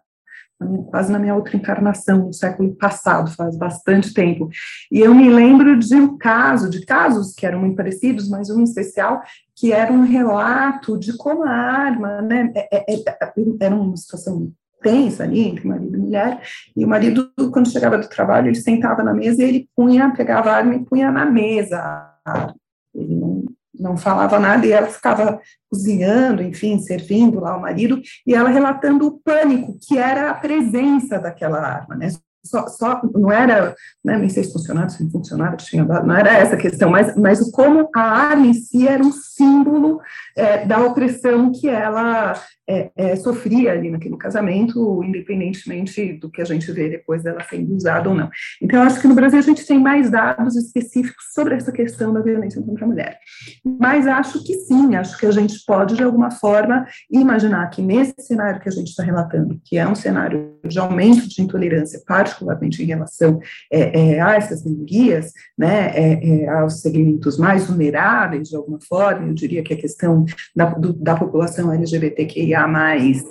quase na minha outra encarnação, no século passado, faz bastante tempo. E eu me lembro de um caso, de casos que eram muito parecidos, mas um especial, que era um relato de como a arma, né, é, é, é, era uma situação tensa ali entre marido e mulher, e o marido, quando chegava do trabalho, ele sentava na mesa e ele punha, pegava a arma e punha na mesa. Ele não não falava nada e ela ficava cozinhando, enfim, servindo lá o marido, e ela relatando o pânico que era a presença daquela arma, né? Só, só não era, né, nem sei se funcionava, se não funcionava, tinha não era essa a questão, mas, mas como a arma em si era um símbolo é, da opressão que ela é, é, sofria ali naquele casamento, independentemente do que a gente vê depois dela sendo usada ou não. Então, acho que no Brasil a gente tem mais dados específicos sobre essa questão da violência contra a mulher. Mas acho que sim, acho que a gente pode, de alguma forma, imaginar que nesse cenário que a gente está relatando, que é um cenário de aumento de intolerância, particularmente em relação é, é a essas minorias, né, é, é, aos segmentos mais vulneráveis, de alguma forma, eu diria que a questão da, do, da população LGBTQIA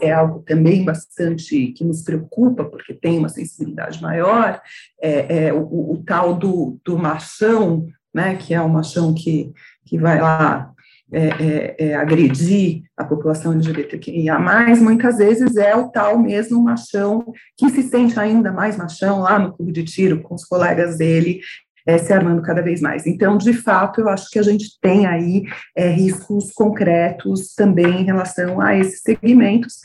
é algo também bastante que nos preocupa, porque tem uma sensibilidade maior, é o, o, tal do, do machão, né, que é o machão que, que vai lá é, é, é, agredir a população LGBTQIA+, muitas vezes é o tal mesmo machão que se sente ainda mais machão lá no clube de tiro com os colegas dele é, se armando cada vez mais. Então, de fato, eu acho que a gente tem aí é, riscos concretos também em relação a esses segmentos.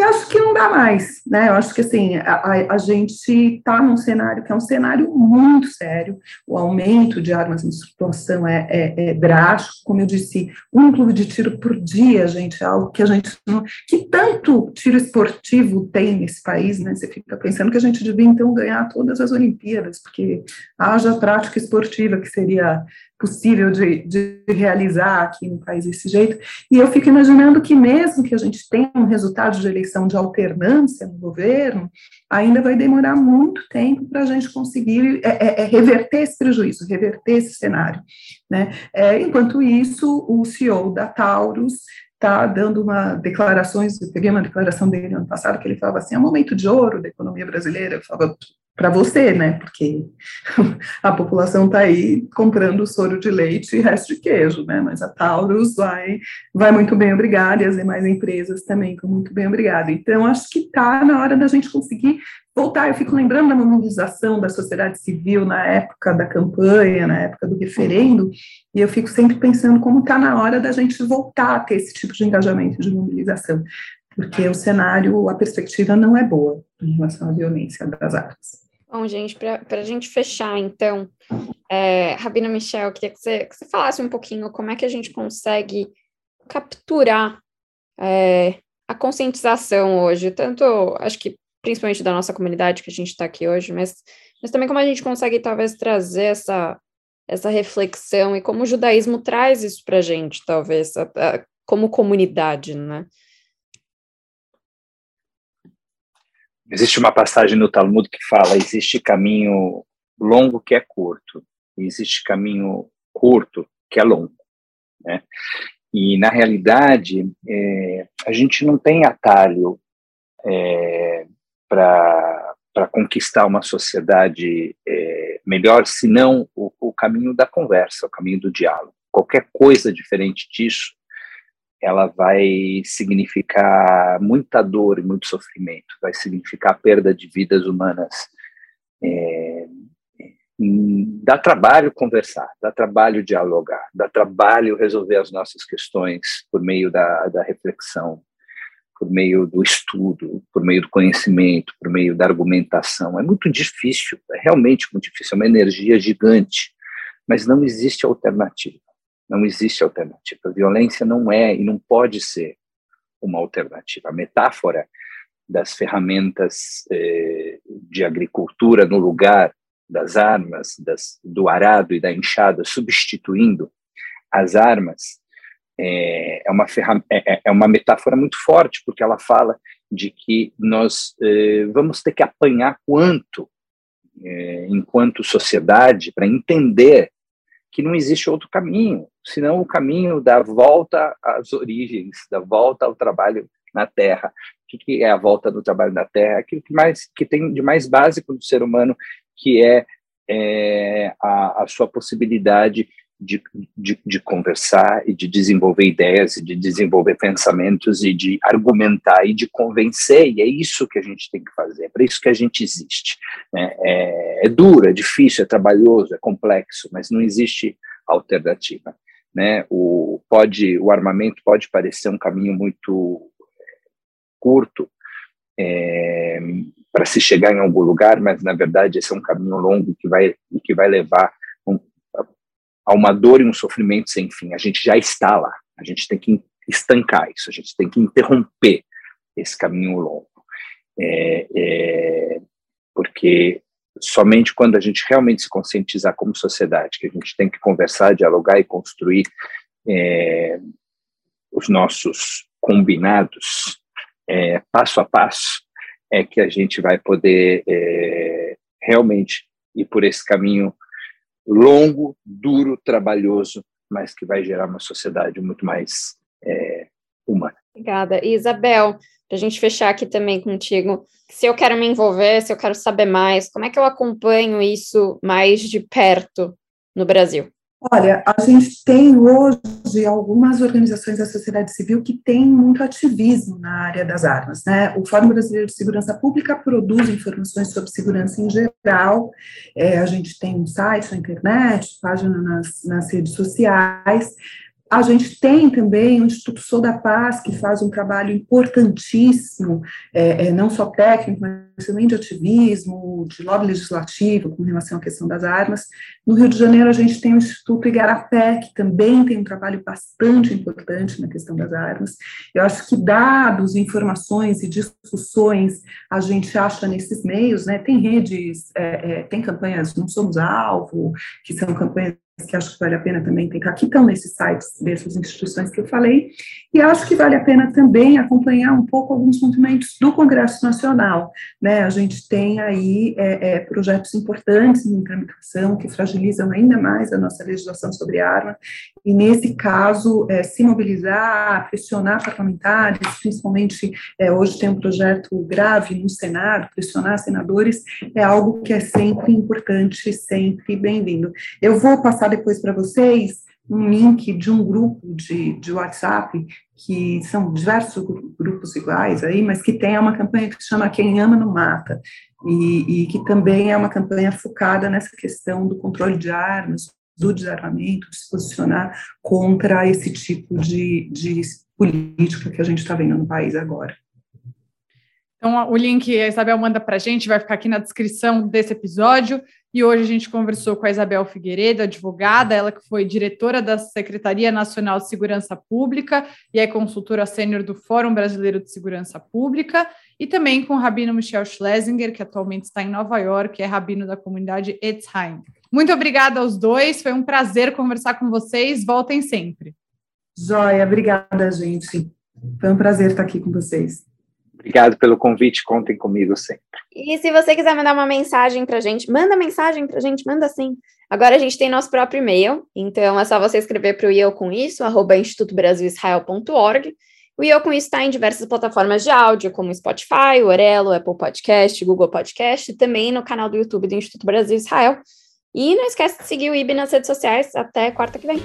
E acho que não dá mais, né? Eu acho que assim a, a, gente está num cenário que é um cenário muito sério. O aumento de armas em circulação é, é, é, drástico, como eu disse, um clube de tiro por dia, gente, é algo que a gente não, que tanto tiro esportivo tem nesse país, né? Você fica pensando que a gente devia então ganhar todas as Olimpíadas, porque haja prática esportiva que seria possível de, de, realizar aqui no país desse jeito. E eu fico imaginando que, mesmo que a gente tenha um resultado de eleição de alternância no governo, ainda vai demorar muito tempo para a gente conseguir é, é, é, reverter esse prejuízo, reverter esse cenário. Né? É, enquanto isso, o CEO da Taurus está dando uma declarações, eu peguei uma declaração dele ano passado, que ele falava assim, é um momento de ouro da economia brasileira, eu falava, para você, né? Porque a população está aí comprando soro de leite e resto de queijo, né? Mas a Taurus vai, vai muito bem, obrigada, e as demais empresas também estão muito bem, obrigada. Então, acho que está na hora da gente conseguir voltar. Eu fico lembrando da mobilização da sociedade civil na época da campanha, na época do referendo, e eu fico sempre pensando como está na hora da gente voltar a ter esse tipo de engajamento, de mobilização porque o cenário, a perspectiva não é boa em relação à violência das armas. Bom, gente, para a gente fechar, então, é, Rabina Michel, queria que você, que você falasse um pouquinho como é que a gente consegue capturar é, a conscientização hoje, tanto, acho que principalmente da nossa comunidade que a gente está aqui hoje, mas, mas também como a gente consegue talvez trazer essa, essa reflexão e como o judaísmo traz isso para a gente, talvez, como comunidade, né? Existe uma passagem no Talmud que fala: existe caminho longo que é curto, e existe caminho curto que é longo. Né? E, na realidade, é, a gente não tem atalho é, para conquistar uma sociedade é, melhor, senão o, o caminho da conversa, o caminho do diálogo. Qualquer coisa diferente disso ela vai significar muita dor e muito sofrimento, vai significar perda de vidas humanas. É, dá trabalho conversar, dá trabalho dialogar, dá trabalho resolver as nossas questões por meio da, da reflexão, por meio do estudo, por meio do conhecimento, por meio da argumentação. É muito difícil, é realmente muito difícil, é uma energia gigante, mas não existe alternativa. Não existe alternativa. A violência não é e não pode ser uma alternativa. A metáfora das ferramentas eh, de agricultura no lugar das armas, das, do arado e da enxada, substituindo as armas, é, é uma, é, é, é, uma metáfora muito forte, porque ela fala de que nós eh, vamos ter que apanhar quanto, eh, enquanto sociedade, para entender que não existe outro caminho, senão o caminho da volta às origens, da volta ao trabalho na Terra. O que é a volta do trabalho na Terra? Aquilo que mais que tem de mais básico do ser humano, que é, é a, a, sua possibilidade de, de, de, conversar e de desenvolver ideias e de desenvolver pensamentos e de argumentar e de convencer, e é isso que a gente tem que fazer, é para isso que a gente existe. Né? É, é duro, é difícil, é trabalhoso, é complexo, mas não existe alternativa. Né? O, pode, o armamento pode parecer um caminho muito curto é, para se chegar em algum lugar, mas na verdade esse é um caminho longo que vai, que vai levar a uma dor e um sofrimento sem fim. A gente já está lá. A gente tem que estancar isso. A gente tem que interromper esse caminho longo. É, é, porque somente quando a gente realmente se conscientizar como sociedade que a gente tem que conversar, dialogar e construir é, os nossos combinados é, passo a passo, é que a gente vai poder é, realmente ir por esse caminho longo, duro, trabalhoso, mas que vai gerar uma sociedade muito mais é, humana. Obrigada. Isabel, para a gente fechar aqui também contigo, se eu quero me envolver, se eu quero saber mais, como é que eu acompanho isso mais de perto no Brasil? Olha, a gente tem hoje algumas organizações da sociedade civil que têm muito ativismo na área das armas, né? O Fórum Brasileiro de Segurança Pública produz informações sobre segurança em geral, é, a gente tem um site na internet, página nas, nas redes sociais, a gente tem também o Instituto Sou da Paz, que faz um trabalho importantíssimo, é, é, não só técnico, mas também de ativismo, de lobby legislativo, com relação à questão das armas. No Rio de Janeiro, a gente tem o Instituto Igarapé, que também tem um trabalho bastante importante na questão das armas. Eu acho que dados, informações e discussões a gente acha nesses meios, né? Tem redes, é, é tem campanhas Não Somos Alvo, que são campanhas que acho que vale a pena também tentar, que estão nesses sites dessas instituições que eu falei, e acho que vale a pena também acompanhar um pouco alguns movimentos do Congresso Nacional, né, a gente tem aí é, é, projetos importantes em tramitação que fragilizam ainda mais a nossa legislação sobre arma, e nesse caso, é, se mobilizar, pressionar parlamentares, principalmente é, hoje tem um projeto grave no Senado, pressionar senadores, é algo que é sempre importante, sempre bem-vindo. Eu vou passar depois para vocês um link de um grupo de, de WhatsApp, que são diversos grupos iguais aí, mas que tem uma campanha que se chama Quem Ama Não Mata, e, e que também é uma campanha focada nessa questão do controle de armas, do desarmamento, de se posicionar contra esse tipo de, de política que a gente está vendo no país agora. Então, o link a Isabel manda para a gente, vai ficar aqui na descrição desse episódio. E hoje a gente conversou com a Isabel Figueiredo, advogada, ela que foi diretora da Secretaria Nacional de Segurança Pública e é consultora sênior do Fórum Brasileiro de Segurança Pública, e também com o rabino Michel Schlesinger, que atualmente está em Nova York, é rabino da comunidade Etzheim. Muito obrigada aos dois, foi um prazer conversar com vocês, voltem sempre. Joia, obrigada, gente. Foi um prazer estar aqui com vocês. Obrigado pelo convite, contem comigo sempre. E se você quiser mandar uma mensagem para a gente, manda mensagem para a gente, manda sim. Agora a gente tem nosso próprio e-mail, então é só você escrever para o eu com isso, arroba institutobrasilisrael.org. O Eu Com Isso está em diversas plataformas de áudio, como Spotify, Orelo, Apple Podcast, Google Podcast, e também no canal do YouTube do Instituto Brasil Israel. E não esquece de seguir o IB nas redes sociais. Até quarta que vem.